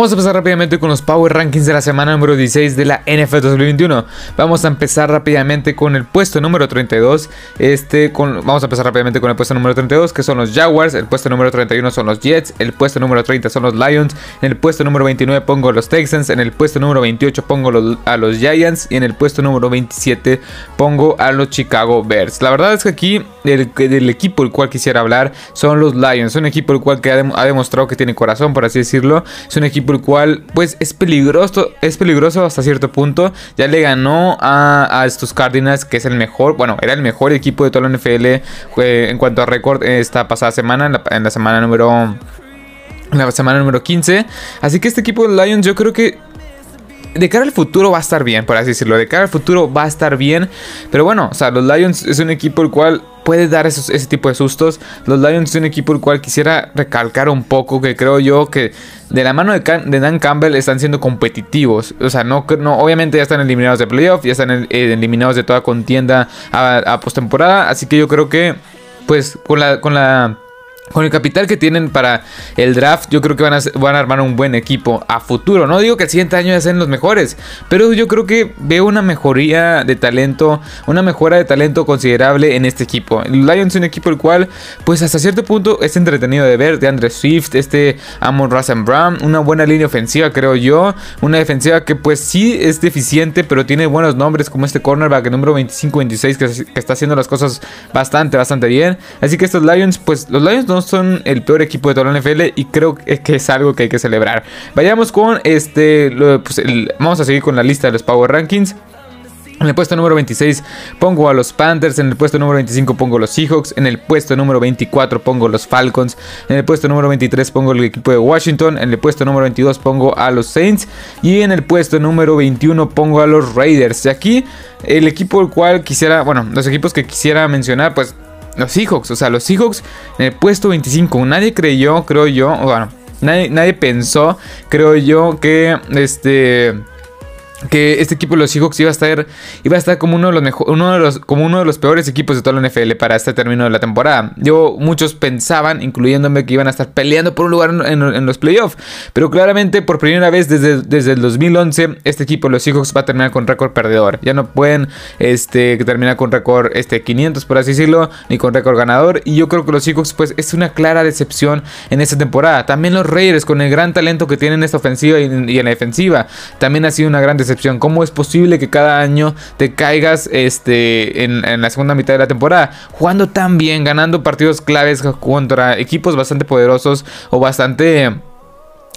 Vamos a empezar rápidamente con los Power Rankings de la semana número 16 de la NFL 2021. Vamos a empezar rápidamente con el puesto número 32. Este, vamos a empezar rápidamente con el puesto número 32, que son los Jaguars. El puesto número 31 son los Jets. El puesto número 30 son los Lions. En el puesto número 29 pongo los Texans. En el puesto número 28 pongo a los Giants. Y en el puesto número 27 pongo a los Chicago Bears. La verdad es que aquí el, equipo el cual quisiera hablar son los Lions. Un equipo el cual que ha, demostrado que tiene corazón, por así decirlo. Es un equipo el cual pues es peligroso, es peligroso hasta cierto punto. Ya le ganó a, estos Cardinals, que es el mejor, bueno, era el mejor equipo de toda la NFL en cuanto a récord esta pasada semana, en la, semana número... La semana número 15. Así que este equipo de Lions yo creo que de cara al futuro va a estar bien, por así decirlo. De cara al futuro va a estar bien. Pero bueno, o sea, los Lions es un equipo el cual puede dar ese tipo de sustos. Los Lions es un equipo el cual quisiera recalcar un poco que creo yo que de la mano de, Dan Campbell están siendo competitivos. O sea, no, no, obviamente ya están eliminados de playoff, ya están eh, eliminados de toda contienda a, a postemporada. Así que yo creo que, pues, con la, con la con el capital que tienen para el draft, yo creo que van a, van a armar un buen equipo a futuro. No digo que el siguiente año ya sean los mejores, pero yo creo que veo una mejoría de talento, una mejora de talento considerable en este equipo. El Lions es un equipo el cual, pues hasta cierto punto es entretenido de ver. De Andre Swift, este Amon Russell Brown, una buena línea ofensiva, creo yo. Una defensiva que, pues sí es deficiente, pero tiene buenos nombres, como este cornerback, número 25-26, que, que está haciendo las cosas bastante, bastante bien. Así que estos Lions, pues los Lions no son el peor equipo de toda la NFL y creo que es algo que hay que celebrar. Vayamos con este, pues, vamos a seguir con la lista de los Power Rankings. En el puesto número 26 pongo a los Panthers, en el puesto número 25 pongo a los Seahawks, en el puesto número 24 pongo a los Falcons, en el puesto número 23 pongo el equipo de Washington, en el puesto número 22 pongo a los Saints y en el puesto número 21 pongo a los Raiders. Y aquí el equipo el cual quisiera, bueno, los equipos que quisiera mencionar, pues los Seahawks, o sea, los Seahawks en el puesto 25. Nadie creyó, creo yo, bueno, nadie, nadie pensó, creo yo, que este que este equipo de los Seahawks iba a estar iba a estar como uno de los mejor, uno de los como uno de los peores equipos de toda la NFL para este término de la temporada. Yo muchos pensaban, incluyéndome, que iban a estar peleando por un lugar en, los playoffs, pero claramente por primera vez desde, desde el 2011 este equipo de los Seahawks va a terminar con récord perdedor. Ya no pueden este terminar con récord este 500 por así decirlo, ni con récord ganador y yo creo que los Seahawks pues es una clara decepción en esta temporada. También los Raiders con el gran talento que tienen en esta ofensiva y, y en la defensiva, también ha sido una gran decepción ¿Cómo es posible que cada año te caigas este, en, en, la segunda mitad de la temporada? Jugando tan bien, ganando partidos claves contra equipos bastante poderosos o bastante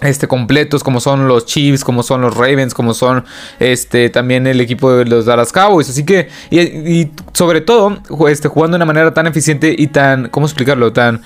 este, completos como son los Chiefs, como son los Ravens, como son este, también el equipo de los Dallas Cowboys. Así que, y, sobre todo, este, jugando de una manera tan eficiente y tan, ¿cómo explicarlo? Tan,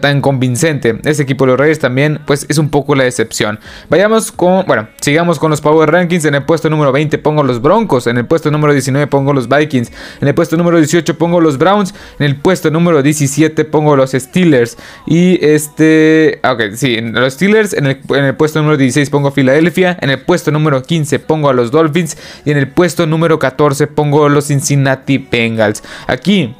tan convincente. Este equipo de los Reyes también, pues es un poco la decepción. Vayamos con, bueno, sigamos con los Power Rankings. En el puesto número 20 pongo los Broncos. En el puesto número 19 pongo los Vikings. En el puesto número 18 pongo los Browns. En el puesto número 17 pongo los Steelers. Y este, ok, sí, los Steelers en el en el puesto número 16 pongo a Filadelfia, en el puesto número 15 pongo a los Dolphins y en el puesto número 14 pongo a los Cincinnati Bengals. Aquí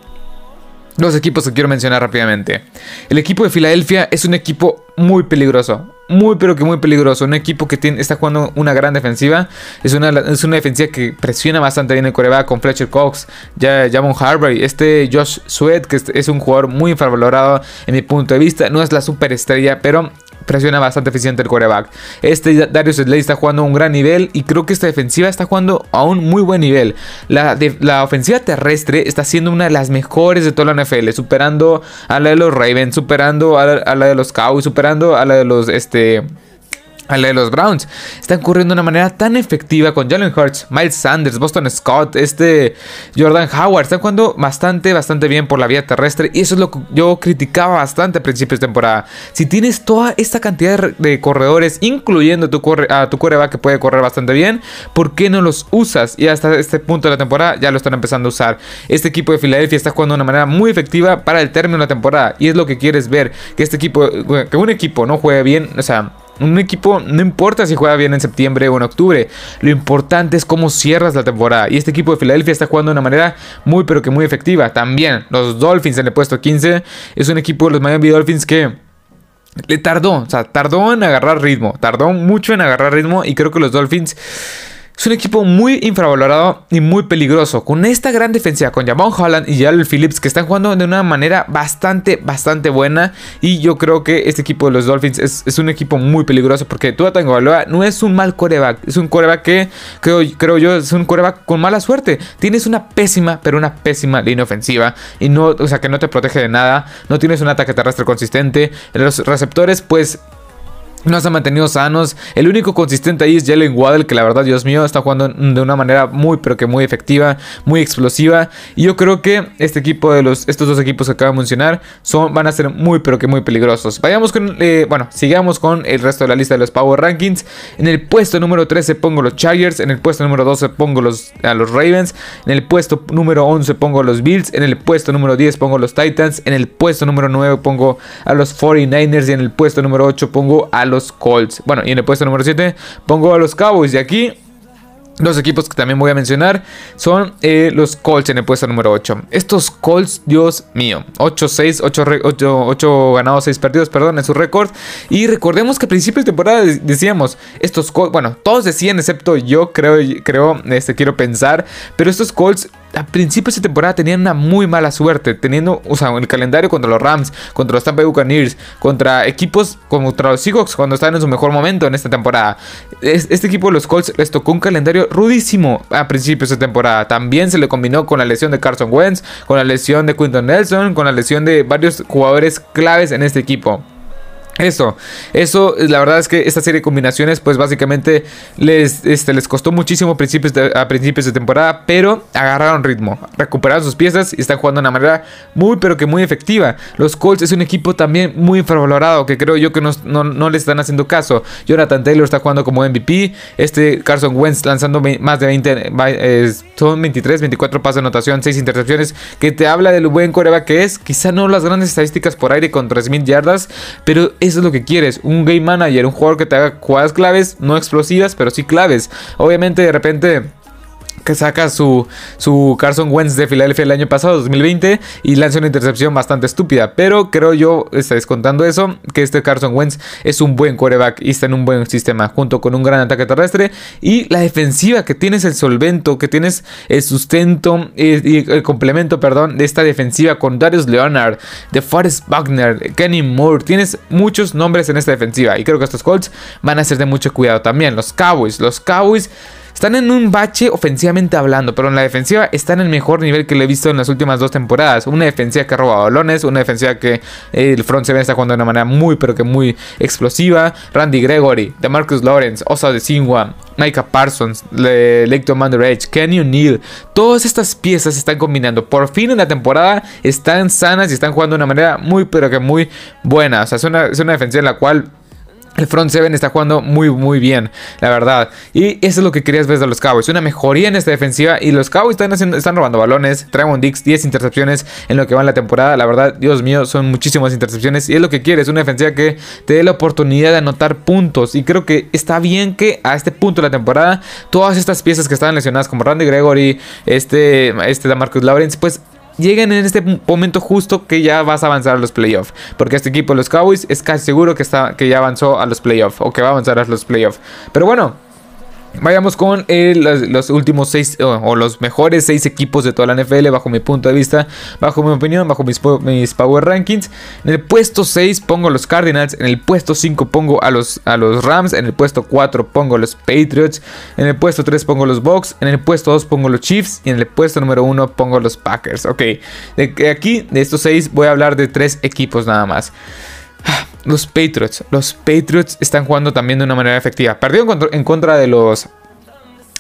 los equipos que quiero mencionar rápidamente. El equipo de Filadelfia es un equipo muy peligroso. Muy pero que muy peligroso. Un equipo que tiene, está jugando una gran defensiva. Es una, es una defensiva que presiona bastante bien el coreback con Fletcher Cox, ya Jamon Harvey, este Josh Sweat, que es un jugador muy infravalorado en mi punto de vista. No es la superestrella, pero presiona bastante eficiente el coreback. Este Darius Slade está jugando a un gran nivel y creo que esta defensiva está jugando a un muy buen nivel. La, la ofensiva terrestre está siendo una de las mejores de toda la NFL, superando a la de los Ravens, superando a la, a la de los Cowboys, superando a la de los este a la de los Browns. Están corriendo de una manera tan efectiva con Jalen Hurts, Miles Sanders, Boston Scott, este Jordan Howard. Están jugando bastante, bastante bien por la vía terrestre. Y eso es lo que yo criticaba bastante a principios de temporada. Si tienes toda esta cantidad de corredores, incluyendo tu a tu coreback que puede correr bastante bien, ¿por qué no los usas? Y hasta este punto de la temporada ya lo están empezando a usar. Este equipo de Filadelfia está jugando de una manera muy efectiva para el término de la temporada. Y es lo que quieres ver. Que este equipo, que un equipo no juegue bien, o sea un equipo no importa si juega bien en septiembre o en octubre, lo importante es cómo cierras la temporada. Y este equipo de Filadelfia está jugando de una manera muy pero que muy efectiva. También los Dolphins en el puesto 15 es un equipo de los Miami Dolphins que le tardó, o sea, tardó en agarrar ritmo, tardó mucho en agarrar ritmo y creo que los Dolphins es un equipo muy infravalorado y muy peligroso. Con esta gran defensa, con Jamon Holland y Jalen Phillips, que están jugando de una manera bastante, bastante buena. Y yo creo que este equipo de los Dolphins es, un equipo muy peligroso. Porque Tua Tagovailoa no es un mal coreback. Es un coreback que, creo, creo yo, es un coreback con mala suerte. Tienes una pésima, pero una pésima línea ofensiva. Y no, o sea, que no te protege de nada. No tienes un ataque terrestre consistente. Los receptores, pues no se han mantenido sanos. El único consistente ahí es Jalen Waddell, que la verdad, Dios mío, está jugando de una manera muy, pero que muy efectiva, muy explosiva. Y yo creo que este equipo de los, estos dos equipos que acabo de mencionar, son, van a ser muy, pero que muy peligrosos. Vayamos con, eh, bueno, sigamos con el resto de la lista de los Power Rankings. En el puesto número 13 pongo los Chargers. En el puesto número 12 pongo los, a los Ravens. En el puesto número 11 pongo los Bills. En el puesto número 10 pongo los Titans. En el puesto número 9 pongo a los 49ers. Y en el puesto número 8 pongo a los Colts. Bueno, y en el puesto número 7 pongo a los Cowboys. Y aquí los equipos que también voy a mencionar son eh, los Colts en el puesto número 8. Estos Colts, Dios mío, 8-6, 8, ganados, 6 perdidos, perdón, en su récord. Y recordemos que a principios de temporada decíamos, estos Colts, bueno, todos decían, excepto yo, creo, creo, este, quiero pensar, pero estos Colts a principios de temporada tenían una muy mala suerte, teniendo, o sea, el calendario contra los Rams, contra los Tampa Bay Buccaneers, contra equipos como contra los Seahawks cuando estaban en su mejor momento en esta temporada. Este equipo de los Colts les tocó un calendario rudísimo a principios de temporada. También se le combinó con la lesión de Carson Wentz, con la lesión de Quinton Nelson, con la lesión de varios jugadores claves en este equipo. Eso, eso, la verdad es que esta serie de combinaciones, pues básicamente les, este, les costó muchísimo principios, de, a principios de temporada, pero agarraron ritmo, recuperaron sus piezas y están jugando de una manera muy, pero que muy efectiva. Los Colts es un equipo también muy infravalorado, que creo yo que no, no, le están haciendo caso. Jonathan Taylor está jugando como MVP, este Carson Wentz lanzando más de 20, son 23, 24 pasos de anotación, 6 intercepciones, que te habla del buen coreback que es, quizá no las grandes estadísticas por aire con 3.000 yardas, pero es eso es lo que quieres. Un game manager, un jugador que te haga jugadas claves, no explosivas, pero sí claves. Obviamente de repente que saca su, su Carson Wentz de Filadelfia el año pasado, 2020, y lanza una intercepción bastante estúpida. Pero creo yo, está descontando eso, que este Carson Wentz es un buen quarterback y está en un buen sistema, junto con un gran ataque terrestre. Y la defensiva, que tienes el solvento, que tienes el sustento y el complemento, perdón, de esta defensiva con Darius Leonard, de Forrest Wagner, Kenny Moore. Tienes muchos nombres en esta defensiva. Y creo que estos Colts van a ser de mucho cuidado también. Los Cowboys, los Cowboys están en un bache ofensivamente hablando, pero en la defensiva están en el mejor nivel que le he visto en las últimas dos temporadas. Una defensiva que roba balones, una defensiva que eh, el front seven está jugando de una manera muy, pero que muy explosiva. Randy Gregory, DeMarcus Lawrence, Osa de Singwa, Micah Parsons, Lecto Edge, Kenny O'Neill. Todas estas piezas se están combinando. Por fin en la temporada están sanas y están jugando de una manera muy, pero que muy buena. O sea, es una, es una defensiva en la cual el front seven está jugando muy muy bien, la verdad. Y eso es lo que querías ver de los Cowboys. Una mejoría en esta defensiva. Y los Cowboys están, haciendo, están robando balones. Trevon Dix, 10 intercepciones en lo que va en la temporada. La verdad, Dios mío, son muchísimas intercepciones. Y es lo que quieres. Una defensiva que te dé la oportunidad de anotar puntos. Y creo que está bien que a este punto de la temporada, todas estas piezas que estaban lesionadas, como Randy Gregory, este, este Marcus Lawrence, pues lleguen en este momento justo que ya vas a avanzar a los playoffs. Porque este equipo, los Cowboys, es casi seguro que, está, que ya avanzó a los playoffs o que va a avanzar a los playoffs. Pero bueno. Vayamos con los, últimos seis o, los mejores seis equipos de toda la NFL bajo mi punto de vista, bajo mi opinión, bajo mis, Power Rankings. En el puesto 6 pongo los Cardinals, en el puesto 5 pongo a los, a los Rams, en el puesto 4 pongo a los Patriots, en el puesto 3 pongo los Bucks, en el puesto 2 pongo los Chiefs y en el puesto número 1 pongo a los Packers. Ok, de, aquí de estos seis voy a hablar de tres equipos nada más. Los Patriots. Los Patriots están jugando también de una manera efectiva. Perdieron en contra de los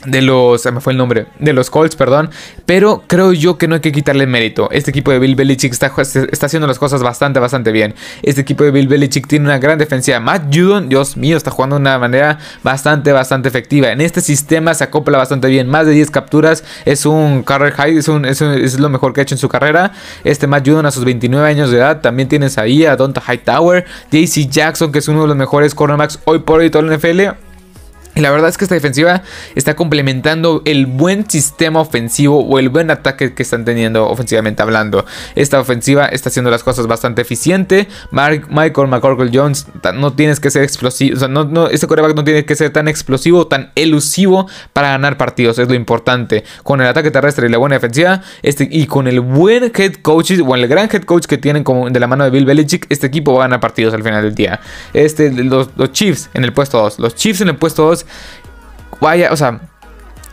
de los, me fue el nombre, de los Colts, perdón, pero creo yo que no hay que quitarle mérito. Este equipo de Bill Belichick está, está haciendo las cosas bastante, bastante bien. Este equipo de Bill Belichick tiene una gran defensiva. Matt Judon, Dios mío, está jugando de una manera bastante, bastante efectiva. En este sistema se acopla bastante bien. Más de 10 capturas, es un career high, es, es, lo mejor que ha hecho en su carrera. Este Matt Judon a sus 29 años de edad, también tienes ahí a Donta Hightower, JC Jackson, que es uno de los mejores cornerbacks hoy por hoy toda la NFL Y la verdad es que esta defensiva está complementando el buen sistema ofensivo o el buen ataque que están teniendo ofensivamente hablando. Esta ofensiva está haciendo las cosas bastante eficiente. Michael McCorkle Jones no tienes que ser explosivo. O sea, no, no, este coreback no tiene que ser tan explosivo, tan elusivo para ganar partidos. Es lo importante. Con el ataque terrestre y la buena defensiva. Este, y con el buen head coach o el gran head coach que tienen como de la mano de Bill Belichick. Este equipo va a ganar partidos al final del día. Este, los, los Chiefs en el puesto 2. Los Chiefs en el puesto 2 vaya, o sea,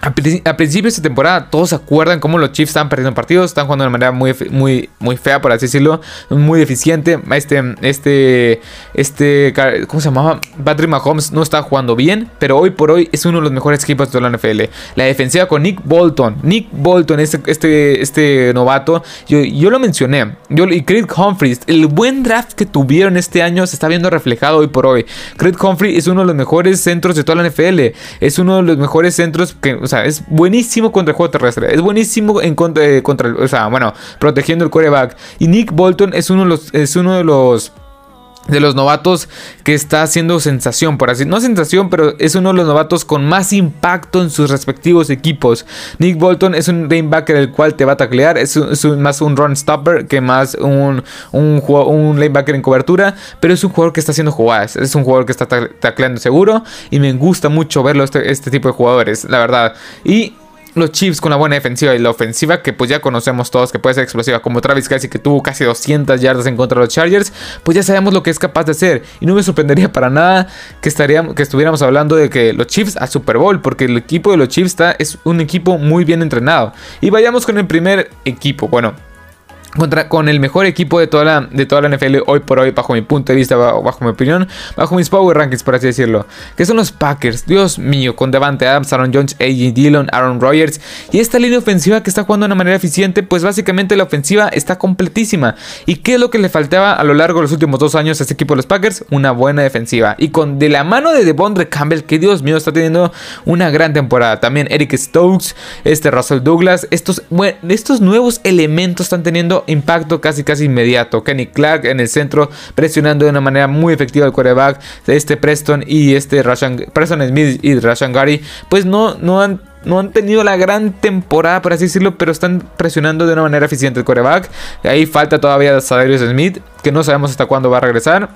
a, principio de temporada todos se acuerdan cómo los Chiefs están perdiendo partidos, están jugando de manera muy, muy, muy fea, por así decirlo, muy deficiente. Este, este, este, ¿cómo se llamaba? Patrick Mahomes no está jugando bien, pero hoy por hoy es uno de los mejores equipos de toda la NFL. La defensiva con Nick Bolton, Nick Bolton, este, este, este novato, yo, yo lo mencioné, yo, y Creed Humphries, el buen draft que tuvieron este año se está viendo reflejado hoy por hoy. Creed Humphrey es uno de los mejores centros de toda la NFL, es uno de los mejores centros que o sea, es buenísimo contra el juego terrestre. Es buenísimo en contra, eh, contra o sea, bueno, protegiendo el quarterback. Y Nick Bolton es uno de los, es uno de los de los novatos que está haciendo sensación, por así no sensación, pero es uno de los novatos con más impacto en sus respectivos equipos. Nick Bolton es un lanebacker el cual te va a taclear, es, más un run stopper que más un, un, lanebacker en cobertura, pero es un jugador que está haciendo jugadas, es un jugador que está tacleando seguro y me gusta mucho verlo este, este tipo de jugadores, la verdad. Y los Chiefs con la buena defensiva y la ofensiva que pues ya conocemos todos que puede ser explosiva como Travis Kelsey que tuvo casi 200 yardas en contra de los Chargers, pues ya sabemos lo que es capaz de hacer y no me sorprendería para nada que, estaríamos, que estuviéramos hablando de que los Chiefs a Super Bowl porque el equipo de los Chiefs está, es un equipo muy bien entrenado. Y vayamos con el primer equipo, bueno, contra, con el mejor equipo de toda, la, de toda la NFL hoy por hoy, bajo mi punto de vista, bajo, mi opinión, bajo mis power rankings, por así decirlo, que son los Packers. Dios mío, con Devante Adams, Aaron Jones, A.J. Dillon, Aaron Rodgers y esta línea ofensiva que está jugando de una manera eficiente, pues básicamente la ofensiva está completísima. ¿Y qué es lo que le faltaba a lo largo de los últimos dos años a este equipo de los Packers? Una buena defensiva. Y con de la mano de Devondre Campbell, que Dios mío, está teniendo una gran temporada. También Eric Stokes, este Russell Douglas, estos, bueno, estos nuevos elementos están teniendo impacto casi casi inmediato. Kenny Clark en el centro presionando de una manera muy efectiva al quarterback. Este Preston y este Rashan, Preston Smith y Rashan Gary pues no, no han no han tenido la gran temporada, por así decirlo, pero están presionando de una manera eficiente el quarterback. Ahí falta todavía Sadarius Smith, que no sabemos hasta cuándo va a regresar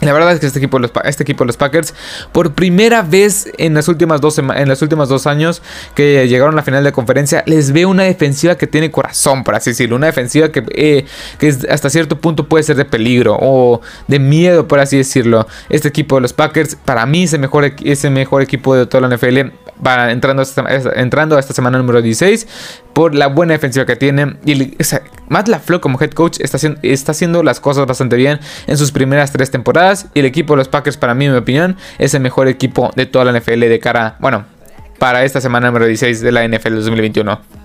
la verdad es que este equipo, este equipo de los Packers, por primera vez en las últimas dos, en las últimas dos años que llegaron a la final de conferencia, les veo una defensiva que tiene corazón, por así decirlo. Una defensiva que, eh, que hasta cierto punto puede ser de peligro o de miedo, por así decirlo. Este equipo de los Packers, para mí, es el mejor, es el mejor equipo de toda la NFL entrando, a esta, entrando esta semana número 16 por la buena defensiva que tiene. Y o sea, Matt como head coach está, está haciendo las cosas bastante bien en sus primeras tres temporadas. Y el equipo de los Packers, para mí, en mi opinión, es el mejor equipo de toda la NFL de cara, bueno, para esta semana número 16 de la NFL 2021.